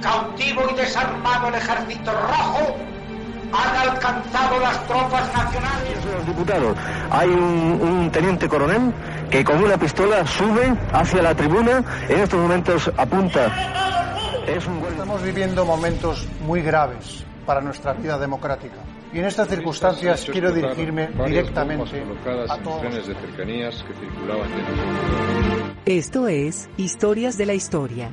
cautivo y desarmado el ejército rojo, han alcanzado las tropas nacionales. Los diputados, hay un, un, teniente coronel que con una pistola sube hacia la tribuna, en estos momentos apunta. Es un... Estamos viviendo momentos muy graves para nuestra vida democrática. Y en estas circunstancias quiero dirigirme directamente a todos. de cercanías que circulaban Esto es Historias de la Historia.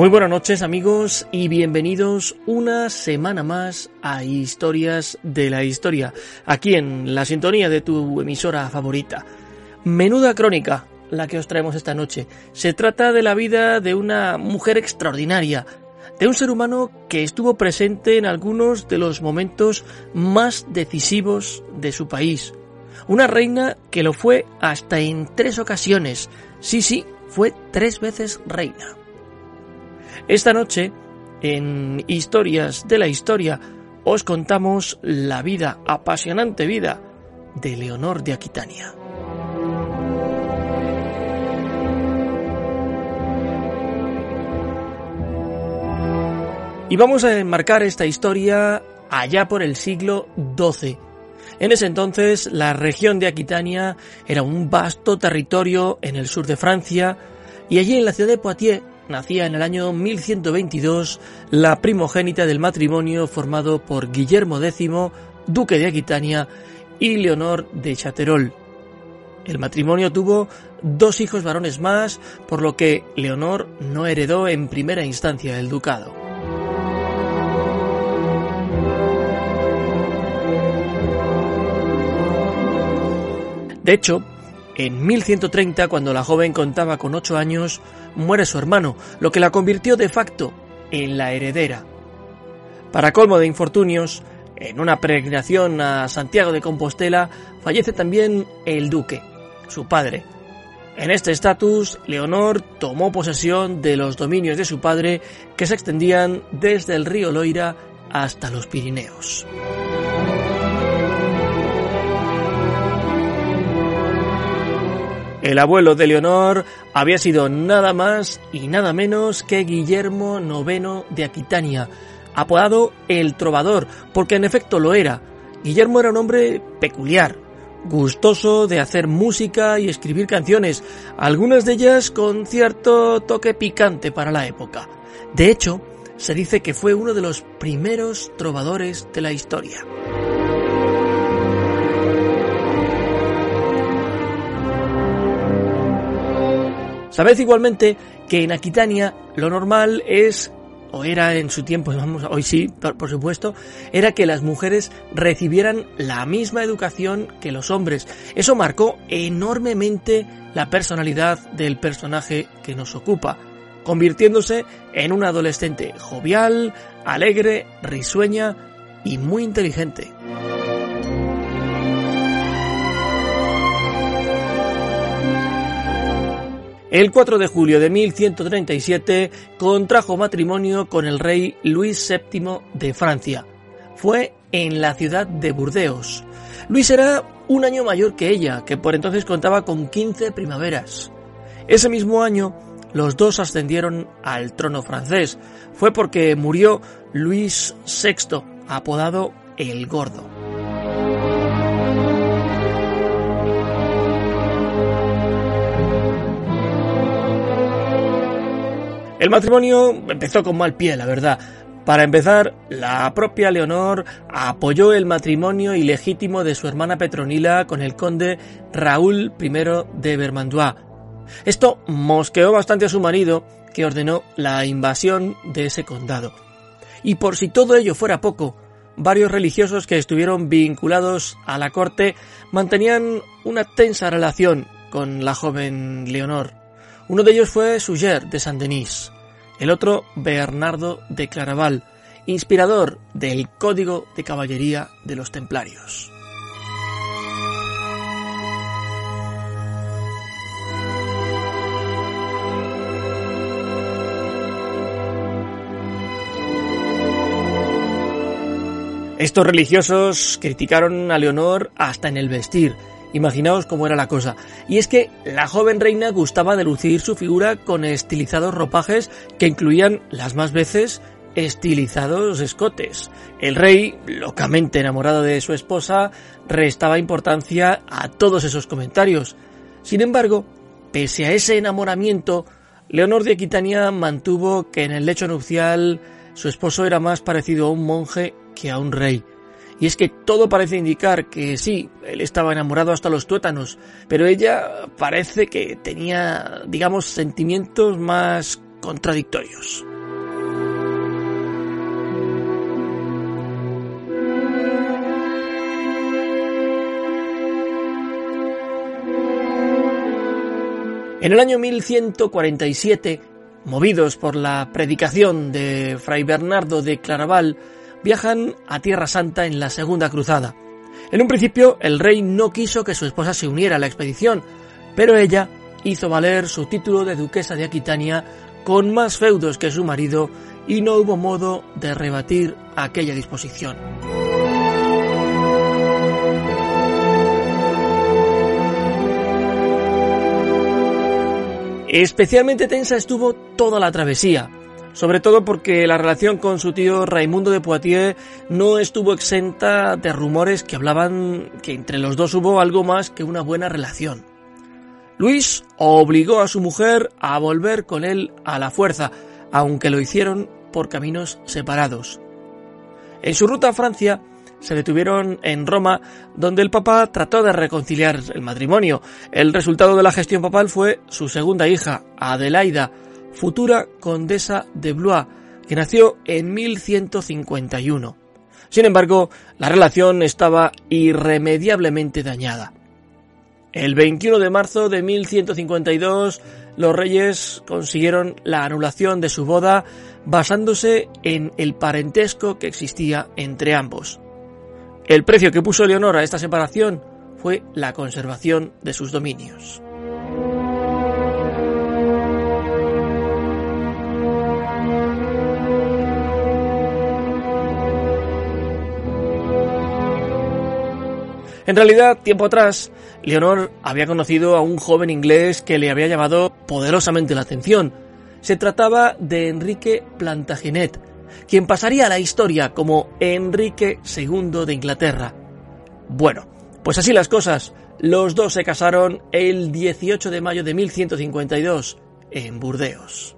Muy buenas noches amigos y bienvenidos una semana más a Historias de la Historia, aquí en la sintonía de tu emisora favorita. Menuda crónica la que os traemos esta noche. Se trata de la vida de una mujer extraordinaria, de un ser humano que estuvo presente en algunos de los momentos más decisivos de su país. Una reina que lo fue hasta en tres ocasiones. Sí, sí, fue tres veces reina. Esta noche, en Historias de la Historia, os contamos la vida, apasionante vida, de Leonor de Aquitania. Y vamos a enmarcar esta historia allá por el siglo XII. En ese entonces, la región de Aquitania era un vasto territorio en el sur de Francia, y allí en la ciudad de Poitiers nacía en el año 1122 la primogénita del matrimonio formado por Guillermo X, duque de Aquitania, y Leonor de Chaterol. El matrimonio tuvo dos hijos varones más, por lo que Leonor no heredó en primera instancia el ducado. De hecho, en 1130, cuando la joven contaba con ocho años, muere su hermano, lo que la convirtió de facto en la heredera. Para colmo de infortunios, en una peregrinación a Santiago de Compostela, fallece también el duque, su padre. En este estatus, Leonor tomó posesión de los dominios de su padre que se extendían desde el río Loira hasta los Pirineos. El abuelo de Leonor había sido nada más y nada menos que Guillermo IX de Aquitania, apodado el Trovador, porque en efecto lo era. Guillermo era un hombre peculiar, gustoso de hacer música y escribir canciones, algunas de ellas con cierto toque picante para la época. De hecho, se dice que fue uno de los primeros trovadores de la historia. Sabed igualmente que en Aquitania lo normal es, o era en su tiempo, vamos, hoy sí, por, por, supuesto, era que las mujeres recibieran la misma educación que los hombres. Eso marcó enormemente la personalidad del personaje que nos ocupa, convirtiéndose en una adolescente jovial, alegre, risueña y muy inteligente. El 4 de julio de 1137 contrajo matrimonio con el rey Luis VII de Francia. Fue en la ciudad de Burdeos. Luis era un año mayor que ella, que por entonces contaba con 15 primaveras. Ese mismo año, los dos ascendieron al trono francés. Fue porque murió Luis VI, apodado el Gordo. El matrimonio empezó con mal pie, la verdad. Para empezar, la propia Leonor apoyó el matrimonio ilegítimo de su hermana Petronila con el conde Raúl I de Vermandois. Esto mosqueó bastante a su marido, que ordenó la invasión de ese condado. Y por si todo ello fuera poco, varios religiosos que estuvieron vinculados a la corte mantenían una tensa relación con la joven Leonor. Uno de ellos fue Suger de Saint-Denis, el otro Bernardo de Claraval, inspirador del Código de Caballería de los Templarios. Estos religiosos criticaron a Leonor hasta en el vestir, Imaginaos cómo era la cosa. Y es que la joven reina gustaba de lucir su figura con estilizados ropajes que incluían las más veces estilizados escotes. El rey, locamente enamorado de su esposa, restaba importancia a todos esos comentarios. Sin embargo, pese a ese enamoramiento, Leonor de Aquitania mantuvo que en el lecho nupcial su esposo era más parecido a un monje que a un rey. Y es que todo parece indicar que sí, él estaba enamorado hasta los tuétanos, pero ella parece que tenía, digamos, sentimientos más contradictorios. En el año 1147, movidos por la predicación de Fray Bernardo de Claraval, viajan a Tierra Santa en la Segunda Cruzada. En un principio, el rey no quiso que su esposa se uniera a la expedición, pero ella hizo valer su título de duquesa de Aquitania con más feudos que su marido y no hubo modo de rebatir aquella disposición. Especialmente tensa estuvo toda la travesía, sobre todo porque la relación con su tío Raimundo de Poitiers no estuvo exenta de rumores que hablaban que entre los dos hubo algo más que una buena relación. Luis obligó a su mujer a volver con él a la fuerza, aunque lo hicieron por caminos separados. En su ruta a Francia, se detuvieron en Roma, donde el Papa trató de reconciliar el matrimonio. El resultado de la gestión papal fue su segunda hija, Adelaida, futura condesa de Blois, que nació en 1151. Sin embargo, la relación estaba irremediablemente dañada. El 21 de marzo de 1152, los reyes consiguieron la anulación de su boda basándose en el parentesco que existía entre ambos. El precio que puso Leonor a esta separación fue la conservación de sus dominios. En realidad, tiempo atrás, Leonor había conocido a un joven inglés que le había llamado poderosamente la atención. Se trataba de Enrique Plantagenet, quien pasaría a la historia como Enrique II de Inglaterra. Bueno, pues así las cosas. Los dos se casaron el 18 de mayo de 1152 en Burdeos.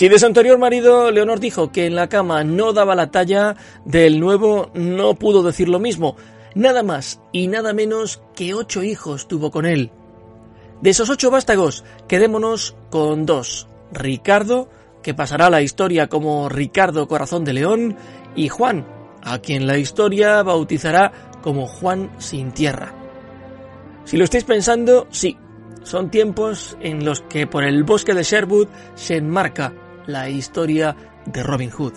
Si de su anterior marido Leonor dijo que en la cama no daba la talla, del nuevo no pudo decir lo mismo. Nada más y nada menos que ocho hijos tuvo con él. De esos ocho vástagos, quedémonos con dos. Ricardo, que pasará a la historia como Ricardo Corazón de León, y Juan, a quien la historia bautizará como Juan sin tierra. Si lo estáis pensando, sí, son tiempos en los que por el bosque de Sherwood se enmarca la historia de Robin Hood.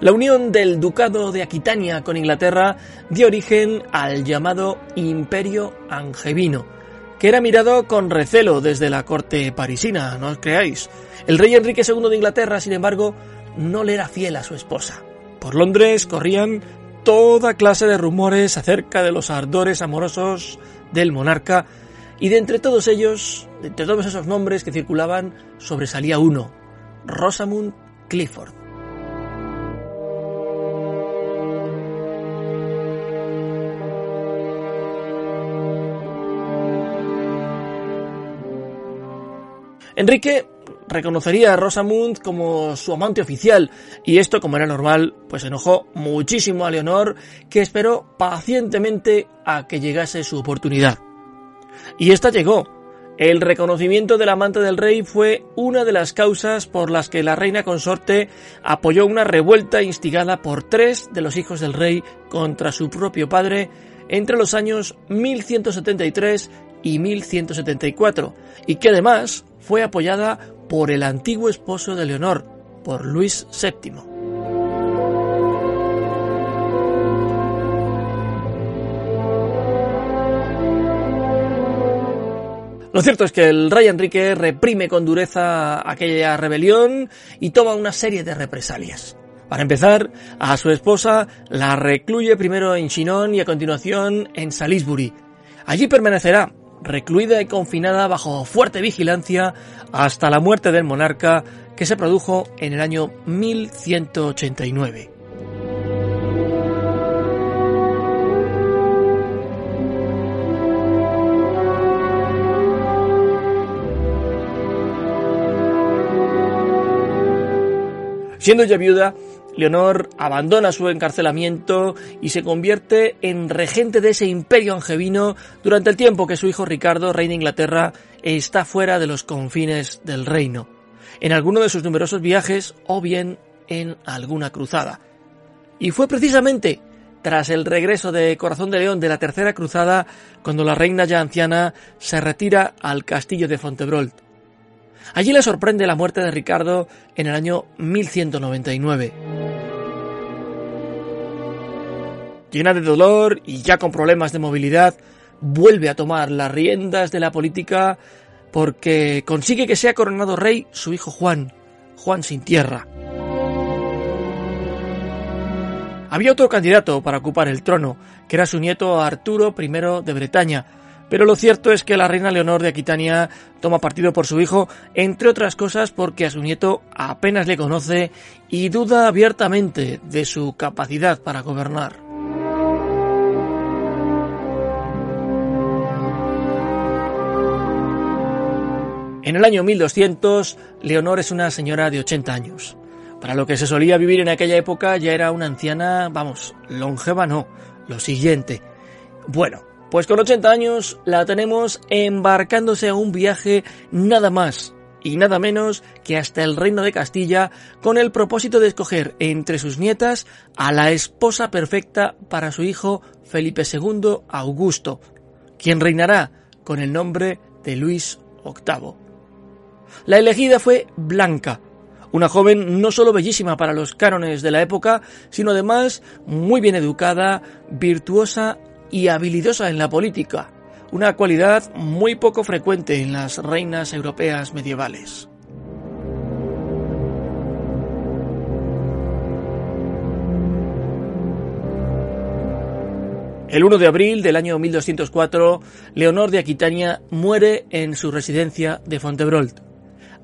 La unión del Ducado de Aquitania con Inglaterra dio origen al llamado Imperio Angevino, que era mirado con recelo desde la corte parisina, no os creáis. El rey Enrique II de Inglaterra, sin embargo, no le era fiel a su esposa. Por Londres corrían toda clase de rumores acerca de los ardores amorosos del monarca y de entre todos ellos, de entre todos esos nombres que circulaban, sobresalía uno, Rosamund Clifford. Enrique reconocería a Rosamund como su amante oficial, y esto, como era normal, pues enojó muchísimo a Leonor, que esperó pacientemente a que llegase su oportunidad. Y esta llegó. El reconocimiento del amante del rey fue una de las causas por las que la reina consorte apoyó una revuelta instigada por tres de los hijos del rey contra su propio padre entre los años 1173 y 1174, y que además fue apoyada por el antiguo esposo de Leonor, por Luis VII. Lo cierto es que el rey Enrique reprime con dureza aquella rebelión y toma una serie de represalias. Para empezar, a su esposa la recluye primero en Chinon y a continuación en Salisbury. Allí permanecerá recluida y confinada bajo fuerte vigilancia hasta la muerte del monarca que se produjo en el año 1189. Siendo ya viuda, Leonor abandona su encarcelamiento y se convierte en regente de ese imperio angevino durante el tiempo que su hijo Ricardo, rey de Inglaterra, está fuera de los confines del reino, en alguno de sus numerosos viajes o bien en alguna cruzada. Y fue precisamente tras el regreso de Corazón de León de la Tercera Cruzada cuando la reina ya anciana se retira al castillo de Fontebrolt, Allí le sorprende la muerte de Ricardo en el año 1199. Llena de dolor y ya con problemas de movilidad, vuelve a tomar las riendas de la política porque consigue que sea coronado rey su hijo Juan, Juan sin tierra. Había otro candidato para ocupar el trono, que era su nieto Arturo I de Bretaña, pero lo cierto es que la reina Leonor de Aquitania toma partido por su hijo, entre otras cosas porque a su nieto apenas le conoce y duda abiertamente de su capacidad para gobernar. En el año 1200, Leonor es una señora de 80 años. Para lo que se solía vivir en aquella época ya era una anciana, vamos, longeva no, lo siguiente. Bueno, pues con 80 años la tenemos embarcándose a un viaje nada más y nada menos que hasta el reino de Castilla con el propósito de escoger entre sus nietas a la esposa perfecta para su hijo Felipe II Augusto, quien reinará con el nombre de Luis VIII. La elegida fue Blanca, una joven no solo bellísima para los cánones de la época, sino además muy bien educada, virtuosa y habilidosa en la política, una cualidad muy poco frecuente en las reinas europeas medievales. El 1 de abril del año 1204, Leonor de Aquitania muere en su residencia de Fontebrolt.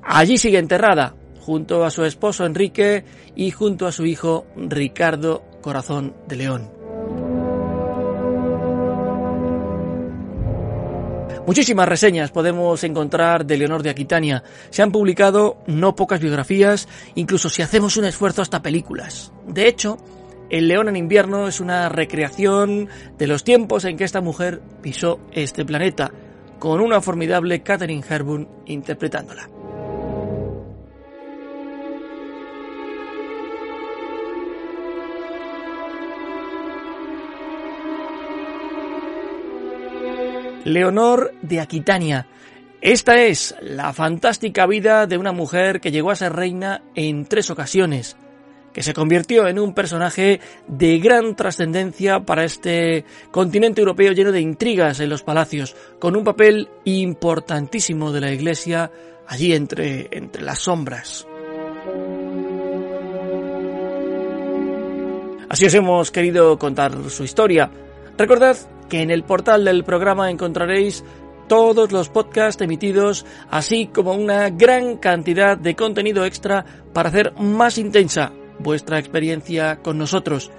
Allí sigue enterrada, junto a su esposo Enrique y junto a su hijo Ricardo Corazón de León. Muchísimas reseñas podemos encontrar de Leonor de Aquitania. Se han publicado no pocas biografías, incluso si hacemos un esfuerzo hasta películas. De hecho, El León en invierno es una recreación de los tiempos en que esta mujer pisó este planeta, con una formidable Catherine Hepburn interpretándola. Leonor de Aquitania. Esta es la fantástica vida de una mujer que llegó a ser reina en tres ocasiones, que se convirtió en un personaje de gran trascendencia para este continente europeo lleno de intrigas en los palacios, con un papel importantísimo de la Iglesia allí entre, entre las sombras. Así os hemos querido contar su historia. Recordad que en el portal del programa encontraréis todos los podcasts emitidos, así como una gran cantidad de contenido extra para hacer más intensa vuestra experiencia con nosotros.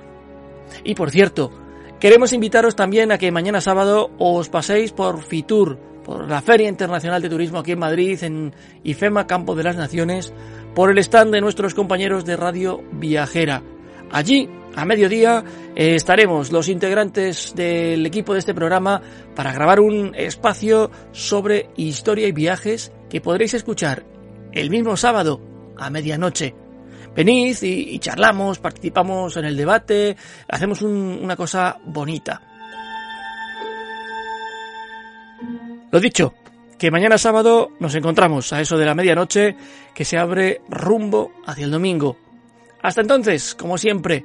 Y por cierto, queremos invitaros también a que mañana sábado os paséis por Fitur, por la Feria Internacional de Turismo aquí en Madrid, en IFEMA Campo de las Naciones, por el stand de nuestros compañeros de Radio Viajera. Allí a mediodía eh, estaremos los integrantes del equipo de este programa para grabar un espacio sobre historia y viajes que podréis escuchar el mismo sábado a medianoche. Venid y, charlamos, participamos en el debate, hacemos una cosa bonita. Lo dicho, que mañana sábado nos encontramos a eso de la medianoche que se abre rumbo hacia el domingo. Hasta entonces, como siempre,